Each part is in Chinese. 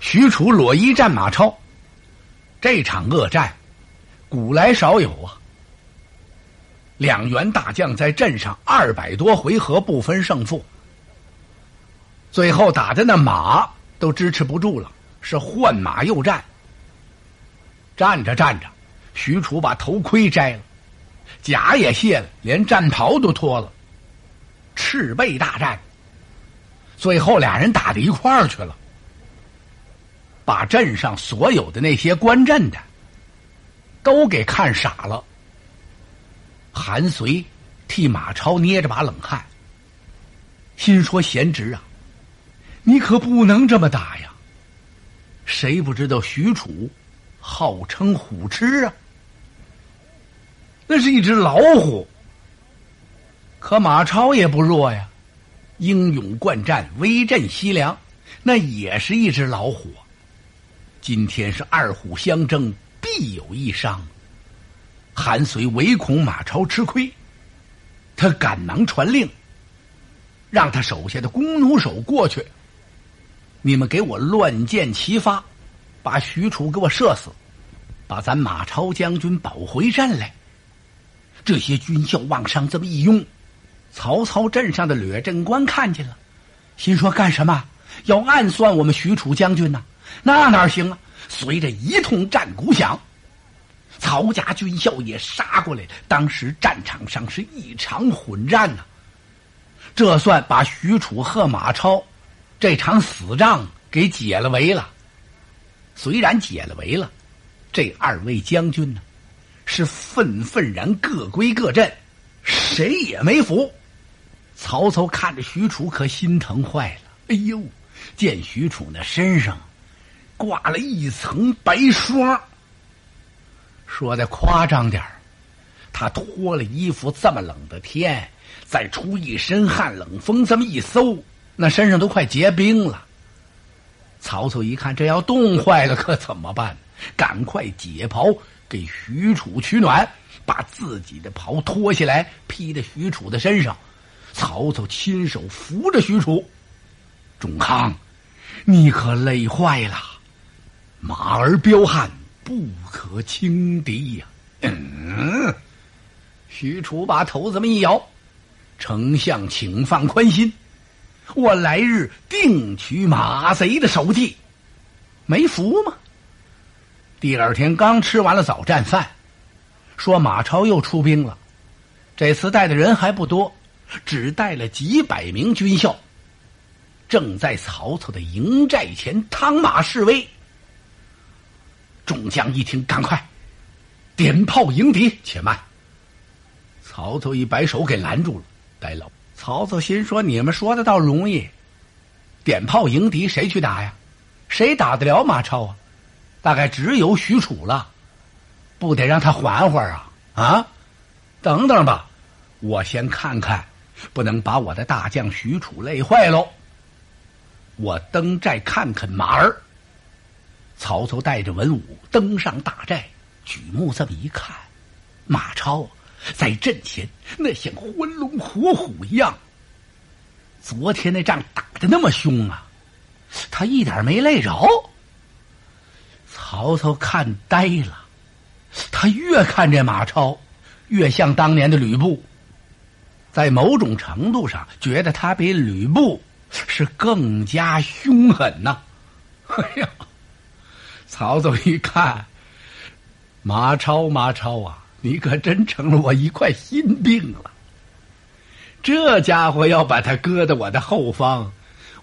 许褚裸衣战马超，这场恶战，古来少有啊。两员大将在阵上二百多回合不分胜负，最后打的那马都支持不住了，是换马又战。站着站着，许褚把头盔摘了，甲也卸了，连战袍都脱了，赤背大战。最后俩人打到一块儿去了。把镇上所有的那些观阵的都给看傻了。韩遂替马超捏着把冷汗，心说：“贤侄啊，你可不能这么打呀！谁不知道许褚号称虎痴啊？那是一只老虎。可马超也不弱呀，英勇惯战，威震西凉，那也是一只老虎。”今天是二虎相争，必有一伤。韩遂唯恐马超吃亏，他赶忙传令，让他手下的弓弩手过去。你们给我乱箭齐发，把许褚给我射死，把咱马超将军保回阵来。这些军校往上这么一拥，曹操镇上的掠阵官看见了，心说干什么？要暗算我们许褚将军呢？那哪行啊！随着一通战鼓响，曹家军校也杀过来。当时战场上是一场混战呐。这算把许褚和马超这场死仗给解了围了。虽然解了围了，这二位将军呢，是愤愤然各归各阵，谁也没服。曹操看着许褚，可心疼坏了。哎呦，见许褚那身上。挂了一层白霜。说的夸张点他脱了衣服，这么冷的天，再出一身汗，冷风这么一搜，那身上都快结冰了。曹操一看，这要冻坏了，可怎么办？赶快解袍给许褚取暖，把自己的袍脱下来披在许褚的身上。曹操亲手扶着许褚，仲康，你可累坏了。马儿彪悍，不可轻敌呀！嗯，许褚把头这么一摇，丞相请放宽心，我来日定取马贼的首级。没服吗？第二天刚吃完了早战饭，说马超又出兵了，这次带的人还不多，只带了几百名军校，正在曹操的营寨前趟马示威。众将一听，赶快点炮迎敌。且慢，曹操一摆手给拦住了。呆老，曹操心说：“你们说的倒容易，点炮迎敌，谁去打呀？谁打得了马超啊？大概只有许褚了，不得让他缓缓啊？啊，等等吧，我先看看，不能把我的大将许褚累坏喽。我登寨看看马儿。”曹操带着文武登上大寨，举目这么一看，马超在阵前那像昏龙活虎一样。昨天那仗打的那么凶啊，他一点没累着。曹操看呆了，他越看这马超，越像当年的吕布，在某种程度上觉得他比吕布是更加凶狠呐。哎呀！曹操一看，马超，马超啊，你可真成了我一块心病了。这家伙要把他搁在我的后方，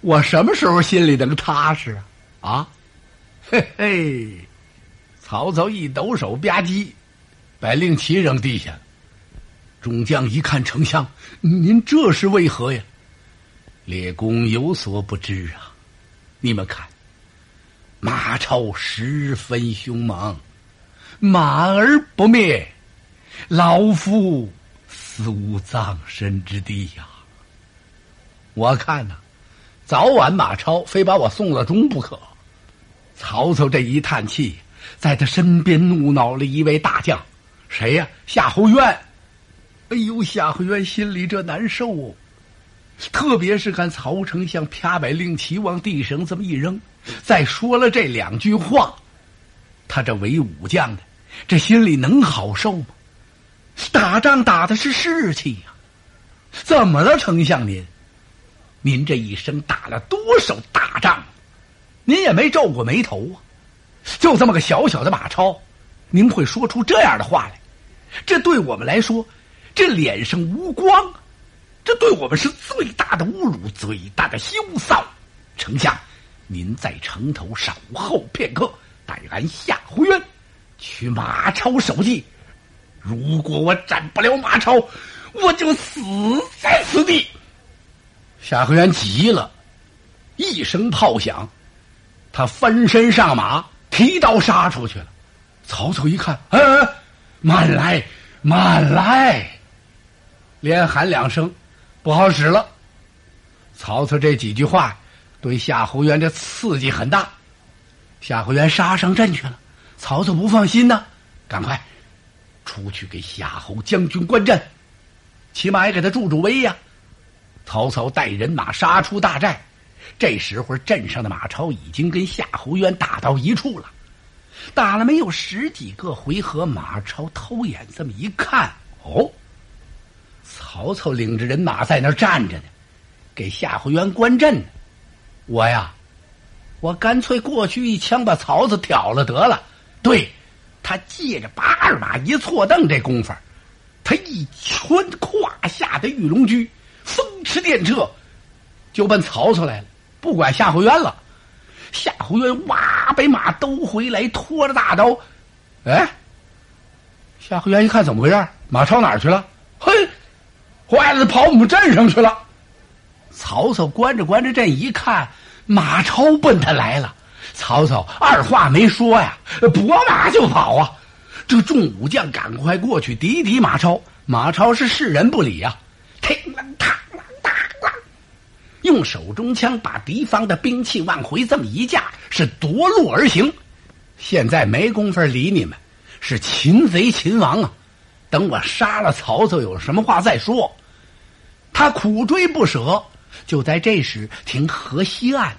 我什么时候心里能踏实啊？啊，嘿嘿！曹操一抖手吧唧，把令旗扔地下。众将一看，丞相，您这是为何呀？列公有所不知啊，你们看。马超十分凶猛，马儿不灭，老夫死无葬身之地呀！我看呐，早晚马超非把我送了终不可。曹操这一叹气，在他身边怒恼了一位大将，谁呀？夏侯渊。哎呦，夏侯渊心里这难受。特别是看曹丞相啪把令旗往地上这么一扔，再说了这两句话，他这为武将的，这心里能好受吗？打仗打的是士气呀，怎么了，丞相您？您这一生打了多少大仗？您也没皱过眉头啊？就这么个小小的马超，您会说出这样的话来？这对我们来说，这脸上无光。这对我们是最大的侮辱，最大的羞臊。丞相，您在城头守候片刻，待俺夏侯渊取马超首级。如果我斩不了马超，我就死在此地。夏侯渊急了，一声炮响，他翻身上马，提刀杀出去了。曹操一看，哎，慢来，慢来，连喊两声。不好使了，曹操这几句话对夏侯渊这刺激很大。夏侯渊杀上阵去了，曹操不放心呢，赶快出去给夏侯将军观阵，起码也给他助助威呀。曹操带人马杀出大寨，这时候镇上的马超已经跟夏侯渊打到一处了。打了没有十几个回合，马超偷眼这么一看，哦。曹操领着人马在那儿站着呢，给夏侯渊观阵呢。我呀，我干脆过去一枪把曹操挑了得了。对，他借着八二马一错蹬这功夫，他一穿胯下的玉龙驹，风驰电掣，就奔曹操来了，不管夏侯渊了。夏侯渊哇，把马兜回来，拖着大刀。哎，夏侯渊一看怎么回事？马超哪儿去了？嘿！坏了，跑我们镇上去了。曹操关着关着阵，一看马超奔他来了。曹操二话没说呀，拨马就跑啊！这众武将赶快过去抵抵马超。马超是视人不理呀，听啷啷啷啷，用手中枪把敌方的兵器往回这么一架，是夺路而行。现在没工夫理你们，是擒贼擒王啊！等我杀了曹操，有什么话再说。他苦追不舍，就在这时，听河西岸，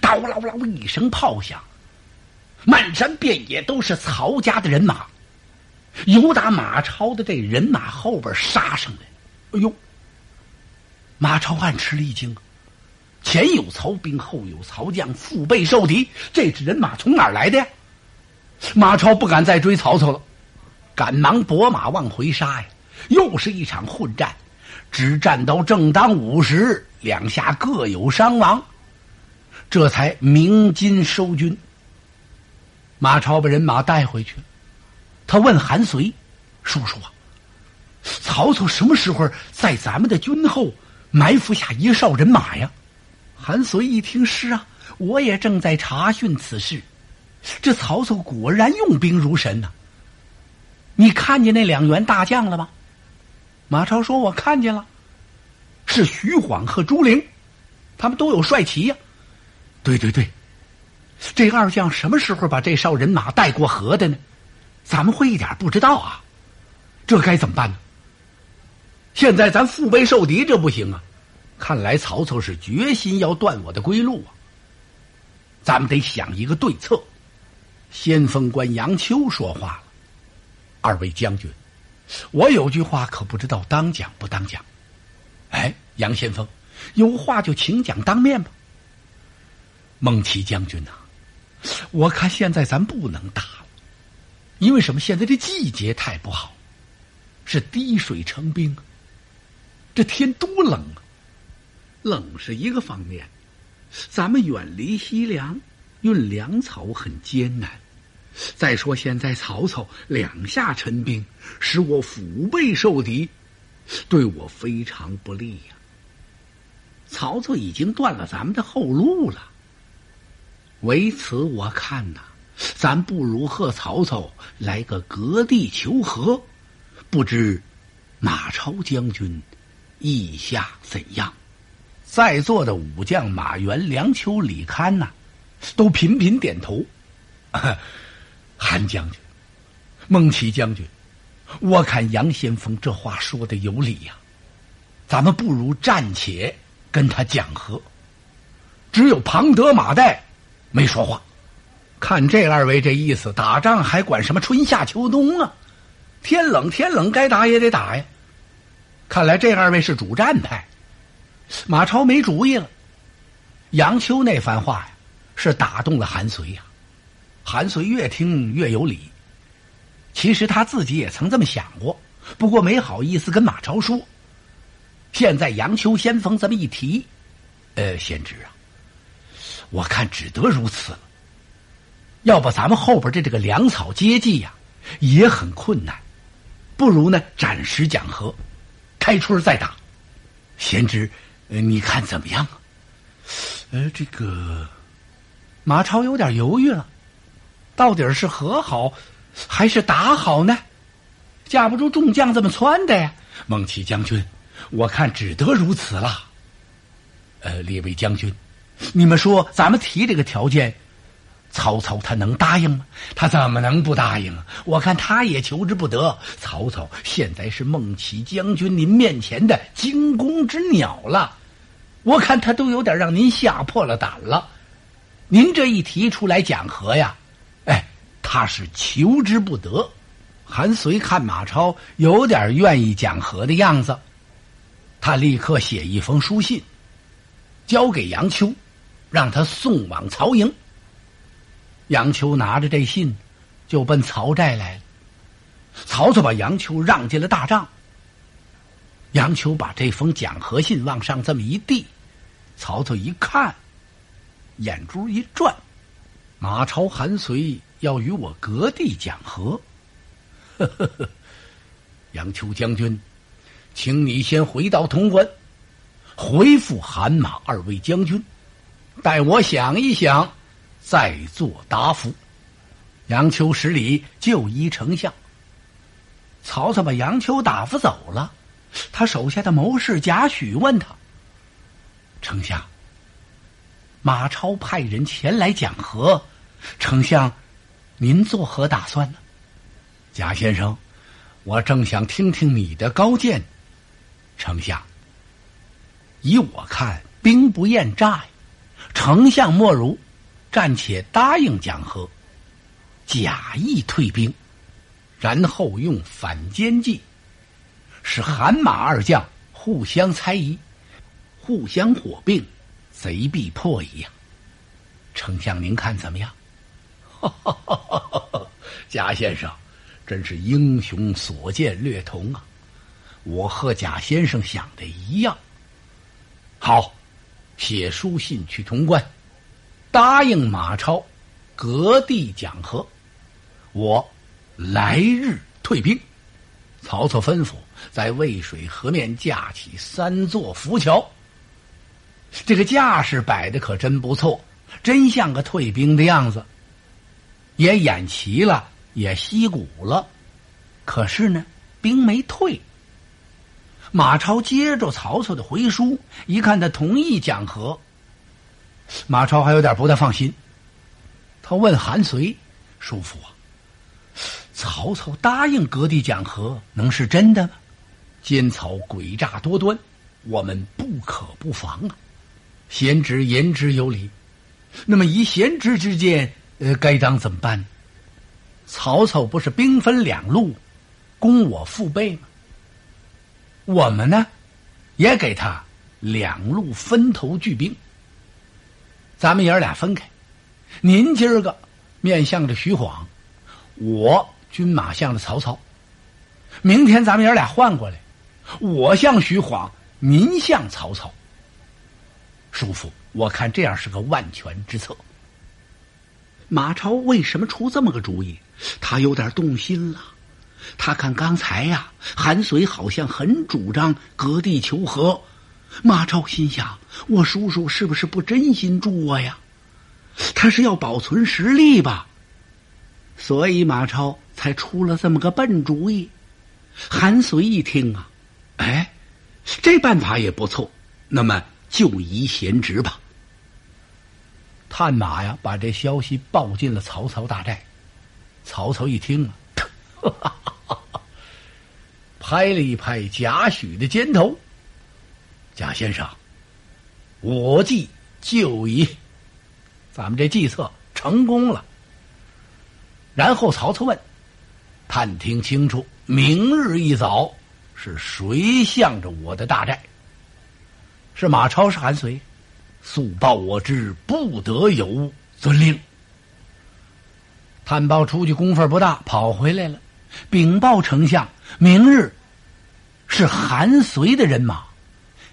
叨唠唠一声炮响，满山遍野都是曹家的人马，由打马超的这人马后边杀上来。哎呦！马超暗吃了一惊，前有曹兵，后有曹将，腹背受敌，这支人马从哪儿来的呀？马超不敢再追曹操了，赶忙拨马往回杀呀！又是一场混战。只战到正当午时，两下各有伤亡，这才鸣金收军。马超把人马带回去了，他问韩遂：“叔叔啊，曹操什么时候在咱们的军后埋伏下一哨人马呀？”韩遂一听：“是啊，我也正在查询此事。这曹操果然用兵如神呐！你看见那两员大将了吗？”马超说：“我看见了，是徐晃和朱灵，他们都有帅旗呀。对对对，这二将什么时候把这哨人马带过河的呢？咱们会一点不知道啊，这该怎么办呢？现在咱腹背受敌，这不行啊！看来曹操是决心要断我的归路啊！咱们得想一个对策。”先锋官杨秋说话了：“二位将军。”我有句话可不知道当讲不当讲，哎，杨先锋，有话就请讲当面吧。孟奇将军呐，我看现在咱不能打了，因为什么？现在这季节太不好，是滴水成冰，这天多冷啊！冷是一个方面，咱们远离西凉，运粮草很艰难。再说，现在曹操两下陈兵，使我腹背受敌，对我非常不利呀。曹操已经断了咱们的后路了。为此，我看呐，咱不如和曹操来个隔地求和。不知马超将军意下怎样？在座的武将马援、梁丘、李堪呐，都频频点头。韩将军，孟起将军，我看杨先锋这话说的有理呀，咱们不如暂且跟他讲和。只有庞德、马岱没说话。看这二位这意思，打仗还管什么春夏秋冬啊？天冷天冷，该打也得打呀。看来这二位是主战派。马超没主意了。杨秋那番话呀，是打动了韩遂呀。韩遂越听越有理。其实他自己也曾这么想过，不过没好意思跟马超说。现在杨秋先锋这么一提，呃，先知啊，我看只得如此了。要不咱们后边的这个粮草接济呀，也很困难，不如呢暂时讲和，开春再打。贤侄，呃你看怎么样啊？呃，这个马超有点犹豫了，到底是和好还是打好呢？架不住众将这么撺的呀。孟起将军，我看只得如此了。呃，列位将军，你们说咱们提这个条件？曹操他能答应吗？他怎么能不答应啊？我看他也求之不得。曹操现在是孟起将军您面前的惊弓之鸟了，我看他都有点让您吓破了胆了。您这一提出来讲和呀，哎，他是求之不得。韩遂看马超有点愿意讲和的样子，他立刻写一封书信，交给杨秋，让他送往曹营。杨秋拿着这信，就奔曹寨来了。曹操把杨秋让进了大帐。杨秋把这封讲和信往上这么一递，曹操一看，眼珠一转：马超、韩遂要与我割地讲和。呵呵呵，杨秋将军，请你先回到潼关，回复韩马二位将军，待我想一想。再做答复。杨秋十里就依丞相。曹操把杨秋打发走了，他手下的谋士贾诩问他：“丞相，马超派人前来讲和，丞相，您作何打算呢？”贾先生，我正想听听你的高见。丞相，依我看，兵不厌诈呀。丞相莫如。暂且答应讲和，假意退兵，然后用反间计，使韩马二将互相猜疑，互相火并，贼必破矣呀！丞相，您看怎么样？贾先生，真是英雄所见略同啊！我和贾先生想的一样。好，写书信去潼关。答应马超，割地讲和，我来日退兵。曹操吩咐在渭水河面架起三座浮桥。这个架势摆的可真不错，真像个退兵的样子。也演齐了，也息鼓了，可是呢，兵没退。马超接着曹操的回书，一看他同意讲和。马超还有点不太放心，他问韩遂：“叔父啊，曹操答应割地讲和，能是真的吗？奸曹诡诈多端，我们不可不防啊！贤侄言之有理，那么以贤侄之见，呃，该当怎么办？曹操不是兵分两路，攻我腹背吗？我们呢，也给他两路分头聚兵。”咱们爷儿俩分开，您今儿个面向着徐晃，我军马向着曹操。明天咱们爷儿俩换过来，我向徐晃，您向曹操。叔父，我看这样是个万全之策。马超为什么出这么个主意？他有点动心了。他看刚才呀，韩遂好像很主张割地求和。马超心想：“我叔叔是不是不真心助我呀？他是要保存实力吧？所以马超才出了这么个笨主意。”韩遂一听啊，哎，这办法也不错，那么就依贤侄吧。探马呀，把这消息报进了曹操大寨。曹操一听啊，拍了一拍贾诩的肩头。贾先生，我计就矣。咱们这计策成功了。然后曹操问：“探听清楚，明日一早是谁向着我的大寨？”是马超，是韩遂。速报我知，不得有误。遵令。探报出去功夫不大，跑回来了，禀报丞相：明日是韩遂的人马，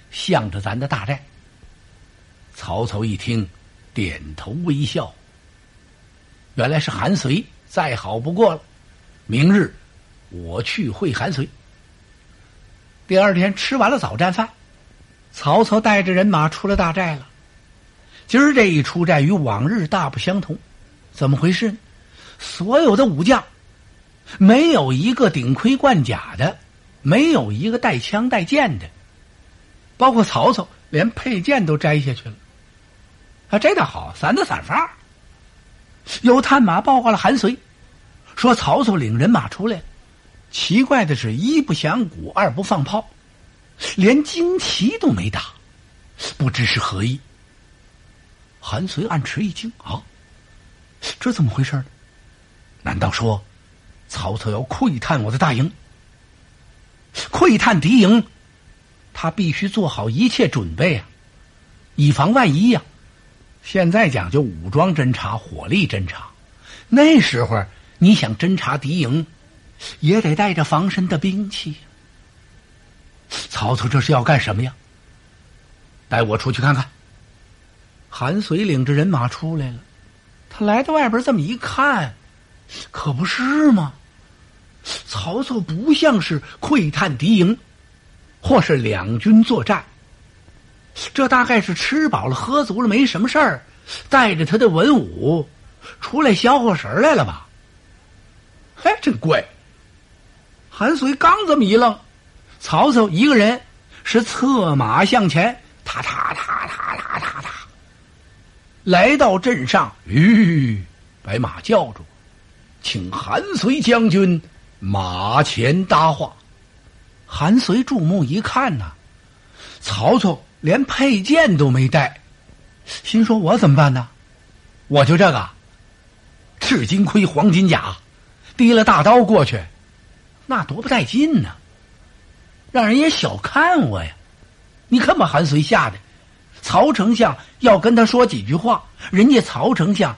向着咱的大寨。曹操一听，点头微笑。原来是韩遂，再好不过了。明日我去会韩遂。第二天吃完了早战饭，曹操带着人马出了大寨了。今儿这一出寨与往日大不相同，怎么回事呢？所有的武将没有一个顶盔贯甲的，没有一个带枪带剑的，包括曹操连佩剑都摘下去了。啊，这倒好，散的散发。有探马报告了韩遂，说曹操领人马出来。奇怪的是，一不响鼓，二不放炮，连旌旗都没打，不知是何意。韩遂暗吃一惊啊，这怎么回事呢？难道说曹操要窥探我的大营？窥探敌营，他必须做好一切准备啊，以防万一呀。现在讲究武装侦察、火力侦察，那时候你想侦察敌营，也得带着防身的兵器。曹操这是要干什么呀？带我出去看看。韩遂领着人马出来了，他来到外边这么一看，可不是吗？曹操不像是窥探敌营，或是两军作战，这大概是吃饱了喝足了，没什么事儿，带着他的文武出来消耗神来了吧？嘿，真怪！韩遂刚这么一愣，曹操一个人是策马向前，踏踏踏踏踏踏踏。来到镇上，吁，把马叫住，请韩遂将军马前搭话。韩遂注目一看呐，曹操连佩剑都没带，心说：“我怎么办呢？我就这个赤金盔、黄金甲，提了大刀过去，那多不带劲呢！让人也小看我呀！你看把韩遂吓得。”曹丞相要跟他说几句话，人家曹丞相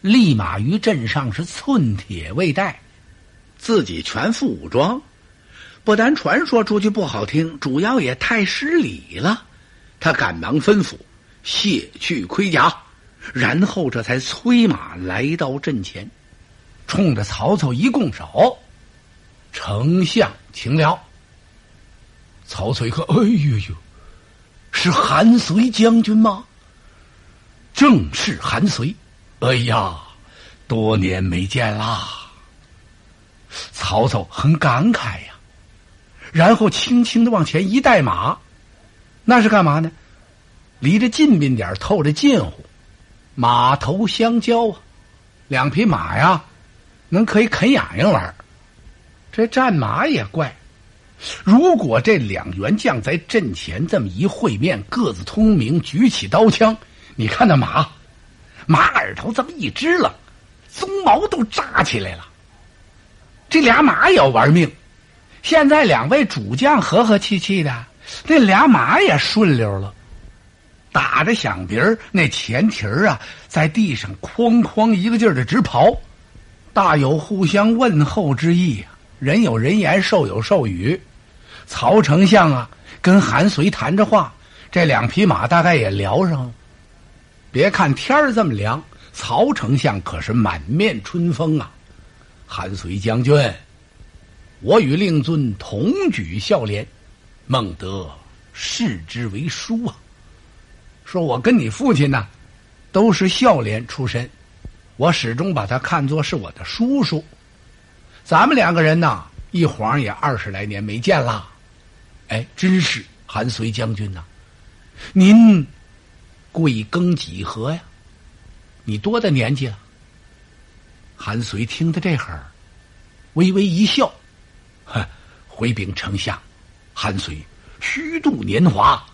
立马于阵上是寸铁未带，自己全副武装，不但传说出去不好听，主要也太失礼了。他赶忙吩咐卸去盔甲，然后这才催马来到阵前，冲着曹操一拱手：“丞相请了。”曹操一看，哎呦呦！是韩遂将军吗？正是韩遂。哎呀，多年没见啦！曹操很感慨呀，然后轻轻的往前一带马，那是干嘛呢？离着近边点透着近乎，马头相交啊，两匹马呀，能可以啃痒痒玩这战马也怪。如果这两员将在阵前这么一会面，各自通明，举起刀枪，你看那马，马耳头这么一支了，鬃毛都扎起来了。这俩马也要玩命。现在两位主将和和气气的，那俩马也顺溜了，打着响鼻儿，那前蹄儿啊，在地上哐哐一个劲儿的直刨，大有互相问候之意啊。人有人言，兽有兽语。曹丞相啊，跟韩遂谈着话，这两匹马大概也聊上了。别看天儿这么凉，曹丞相可是满面春风啊。韩遂将军，我与令尊同举孝廉，孟德视之为叔啊。说我跟你父亲呢，都是孝廉出身，我始终把他看作是我的叔叔。咱们两个人呐，一晃也二十来年没见了，哎，真是韩遂将军呐，您贵庚几何呀？你多大年纪了？韩遂听到这会儿，微微一笑，呵，回禀丞相，韩遂虚度年华，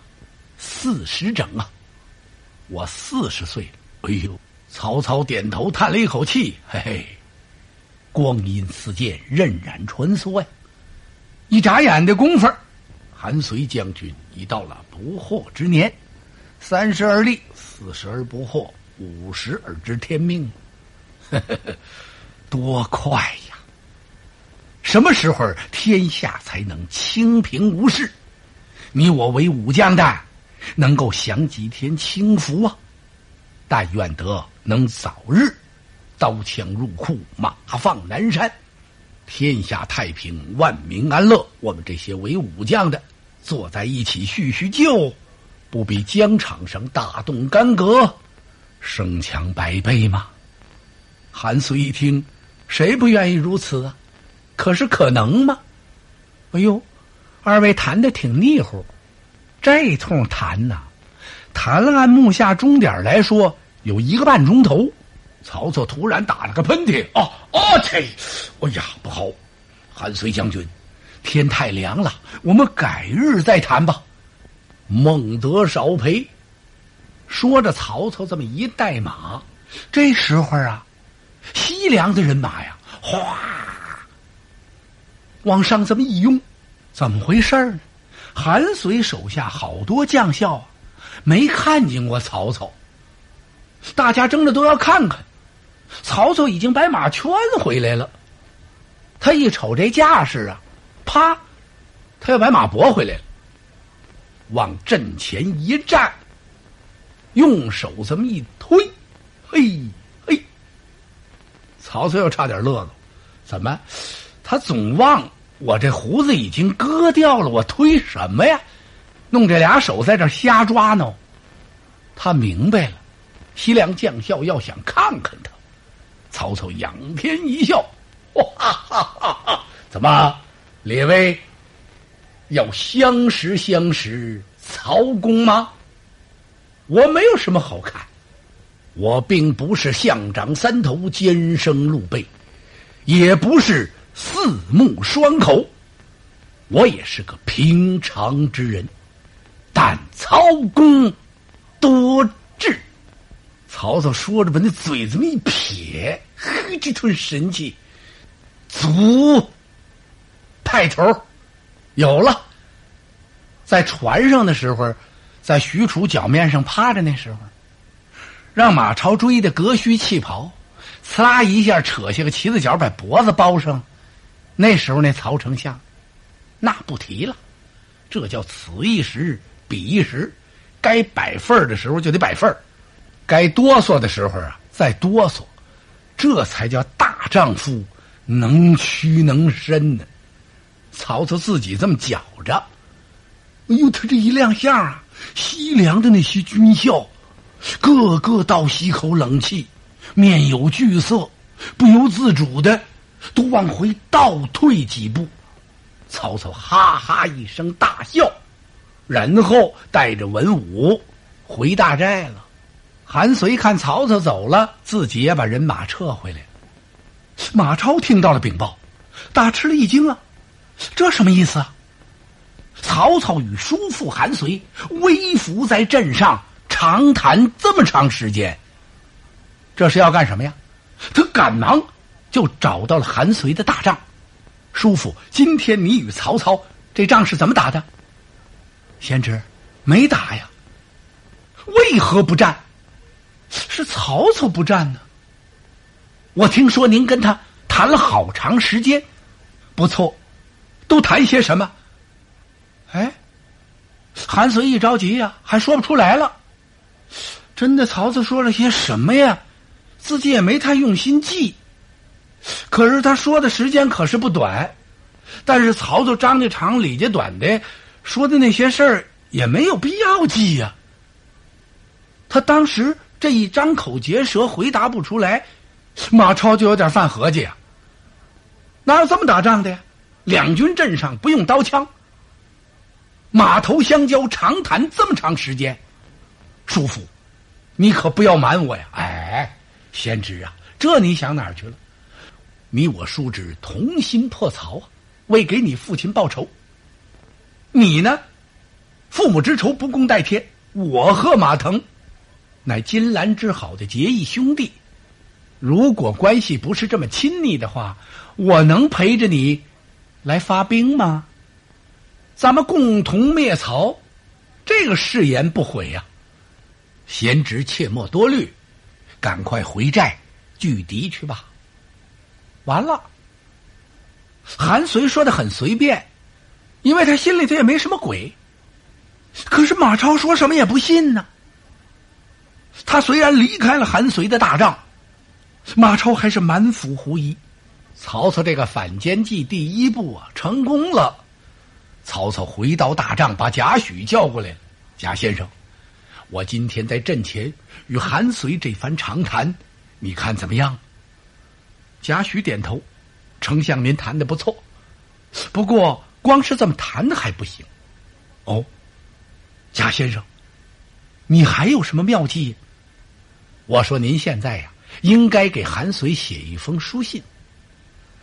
四十整啊。我四十岁了。哎呦，曹操点头叹了一口气，嘿嘿，光阴似箭，荏苒穿梭呀！一眨眼的功夫，韩遂将军已到了不惑之年，三十而立，四十而不惑，五十而知天命，呵呵呵多快呀！什么时候天下才能清平无事？你我为武将的，能够享几天清福啊！但愿得能早日刀枪入库，马放南山，天下太平，万民安乐。我们这些为武将的，坐在一起叙叙旧，不比疆场上大动干戈，声强百倍吗？韩遂一听，谁不愿意如此啊？可是可能吗？哎呦！二位谈的挺腻乎，这通谈呐，谈了按目下钟点来说有一个半钟头。曹操突然打了个喷嚏，哦哦切！哎呀，不好！韩遂将军，天太凉了，我们改日再谈吧。孟德少陪。说着，曹操这么一带马，这时候啊，西凉的人马呀，哗，往上这么一拥。怎么回事呢？韩遂手下好多将校啊，没看见过曹操。大家争着都要看看，曹操已经把马圈回来了。他一瞅这架势啊，啪，他要把马驳回来了，往阵前一站，用手这么一推，嘿，曹操又差点乐了。怎么？他总忘。我这胡子已经割掉了，我推什么呀？弄这俩手在这瞎抓呢。他明白了，西凉将校要想看看他。曹操仰天一笑，哈哈哈哈！怎么，列位要相识相识曹公吗？我没有什么好看，我并不是象长三头尖生鹿背，也不是。四目双口，我也是个平常之人，但曹公多智。曹操说着，把那嘴这么一撇，呵，这吞神气，足派头有了。在船上的时候，在许褚脚面上趴着那时候，让马超追的革须弃袍，呲啦一下扯下个旗子角，把脖子包上。那时候那曹丞相，那不提了，这叫此一时彼一时，该摆份儿的时候就得摆份儿，该哆嗦的时候啊再哆嗦，这才叫大丈夫能屈能伸呢。曹操自己这么觉着，哎呦，他这一亮相啊，西凉的那些军校，个个倒吸口冷气，面有惧色，不由自主的。都往回倒退几步，曹操哈哈一声大笑，然后带着文武回大寨了。韩遂看曹操走了，自己也把人马撤回来。马超听到了禀报，大吃了一惊啊！这什么意思啊？曹操与叔父韩遂微服在阵上长谈这么长时间，这是要干什么呀？他赶忙。就找到了韩遂的大帐，叔父，今天你与曹操这仗是怎么打的？贤侄，没打呀。为何不战？是曹操不战呢。我听说您跟他谈了好长时间，不错，都谈些什么？哎，韩遂一着急呀，还说不出来了。真的，曹操说了些什么呀？自己也没太用心记。可是他说的时间可是不短，但是曹操张家长李家短的说的那些事儿也没有必要记呀。他当时这一张口结舌回答不出来，马超就有点犯合计呀。哪有这么打仗的呀？两军阵上不用刀枪，马头相交长谈这么长时间，叔父，你可不要瞒我呀！哎，贤侄啊，这你想哪儿去了？你我叔侄同心破曹啊，为给你父亲报仇。你呢，父母之仇不共戴天。我和马腾，乃金兰之好的结义兄弟。如果关系不是这么亲密的话，我能陪着你来发兵吗？咱们共同灭曹，这个誓言不悔呀！贤侄切莫多虑，赶快回寨拒敌去吧。完了，韩遂说的很随便，因为他心里头也没什么鬼。可是马超说什么也不信呢。他虽然离开了韩遂的大帐，马超还是满腹狐疑。曹操这个反间计第一步啊，成功了。曹操回到大帐，把贾诩叫过来了。贾先生，我今天在阵前与韩遂这番长谈，你看怎么样？贾诩点头，丞相您谈的不错，不过光是这么谈还不行。哦，贾先生，你还有什么妙计？我说您现在呀，应该给韩遂写一封书信，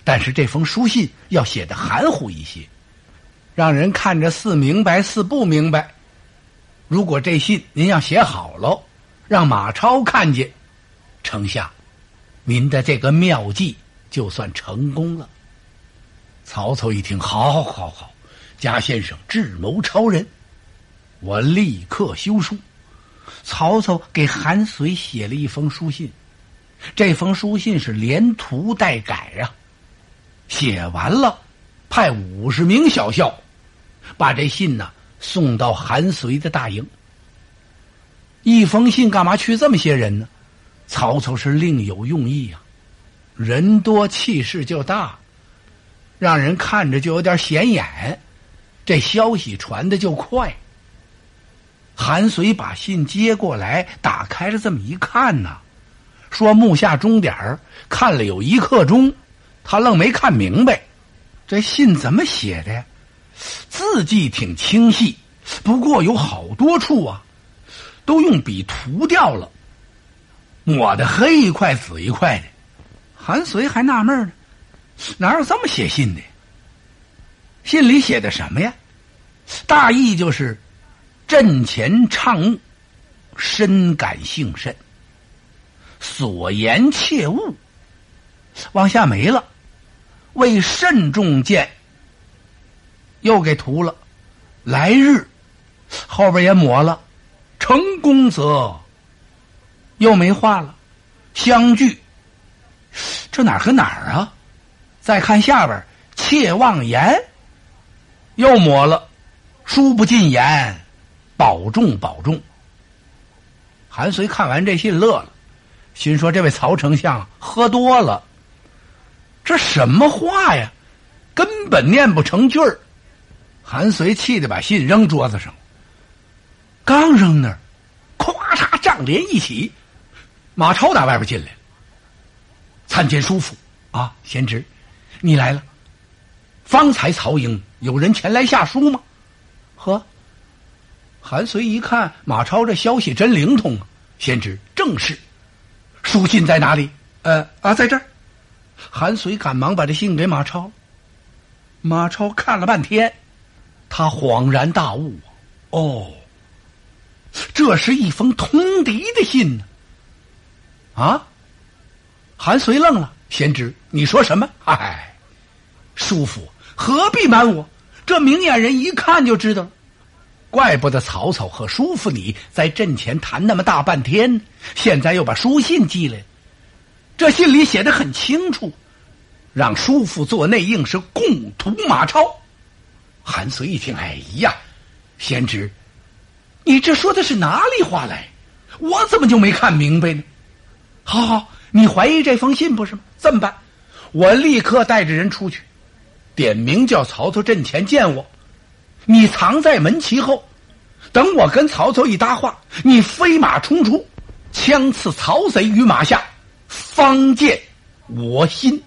但是这封书信要写的含糊一些。让人看着似明白似不明白。如果这信您要写好了，让马超看见，丞相，您的这个妙计就算成功了。曹操一听，好，好，好，贾先生智谋超人，我立刻修书。曹操给韩遂写了一封书信，这封书信是连涂带改呀。写完了，派五十名小校。把这信呢送到韩遂的大营。一封信干嘛去这么些人呢？曹操是另有用意呀，人多气势就大，让人看着就有点显眼，这消息传的就快。韩遂把信接过来，打开了这么一看呢，说目下钟点儿看了有一刻钟，他愣没看明白，这信怎么写的呀？字迹挺清晰，不过有好多处啊，都用笔涂掉了，抹的黑一块紫一块的。韩遂还纳闷呢，哪有这么写信的？信里写的什么呀？大意就是阵前畅悟，深感幸甚，所言切勿。往下没了，为慎重见。又给涂了，来日后边也抹了，成功则又没画了，相聚。这哪儿和哪儿啊？再看下边，切忘言。又抹了，书不尽言，保重保重。韩遂看完这信乐了，心说这位曹丞相喝多了，这什么话呀？根本念不成句儿。韩遂气得把信扔桌子上，刚扔那儿，咵嚓，帐帘一起，马超打外边进来了。参见叔父啊，贤侄，你来了。方才曹营有人前来下书吗？呵，韩遂一看马超这消息真灵通啊，贤侄正是。书信在哪里？呃啊，在这儿。韩遂赶忙把这信给马超。马超看了半天。他恍然大悟，哦，这是一封通敌的信呢！啊，韩遂愣了，贤侄，你说什么？哎，叔父何必瞒我？这明眼人一看就知道了。怪不得曹操和叔父你在阵前谈那么大半天，现在又把书信寄来，这信里写的很清楚，让叔父做内应是共图马超。韩遂一听，哎呀，贤侄，你这说的是哪里话来？我怎么就没看明白呢？好好，你怀疑这封信不是吗？这么办，我立刻带着人出去，点名叫曹操阵前见我。你藏在门旗后，等我跟曹操一搭话，你飞马冲出，枪刺曹贼于马下，方见我心。